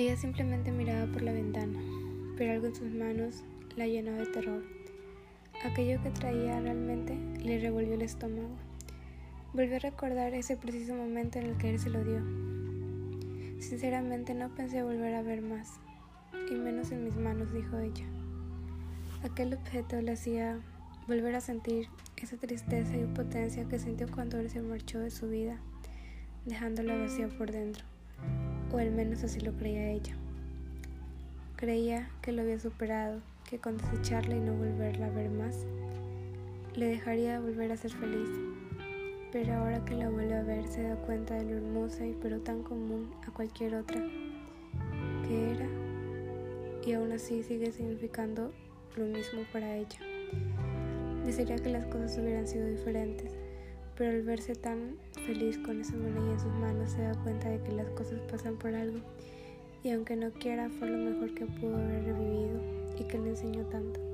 Ella simplemente miraba por la ventana, pero algo en sus manos la llenó de terror. Aquello que traía realmente le revolvió el estómago. Volvió a recordar ese preciso momento en el que él se lo dio. Sinceramente no pensé volver a ver más, y menos en mis manos, dijo ella. Aquel objeto le hacía volver a sentir esa tristeza y impotencia que sintió cuando él se marchó de su vida, dejándola vacía por dentro, o al menos así lo creía ella. Creía que lo había superado, que con desecharla y no volverla a ver más, le dejaría volver a ser feliz. Pero ahora que la vuelve a ver, se da cuenta de lo hermosa y pero tan común a cualquier otra que era, y aún así sigue significando lo mismo para ella. Desearía que las cosas hubieran sido diferentes, pero al verse tan feliz con esa moneda en sus manos se da cuenta de que las cosas pasan por algo y aunque no quiera fue lo mejor que pudo haber revivido y que le enseñó tanto.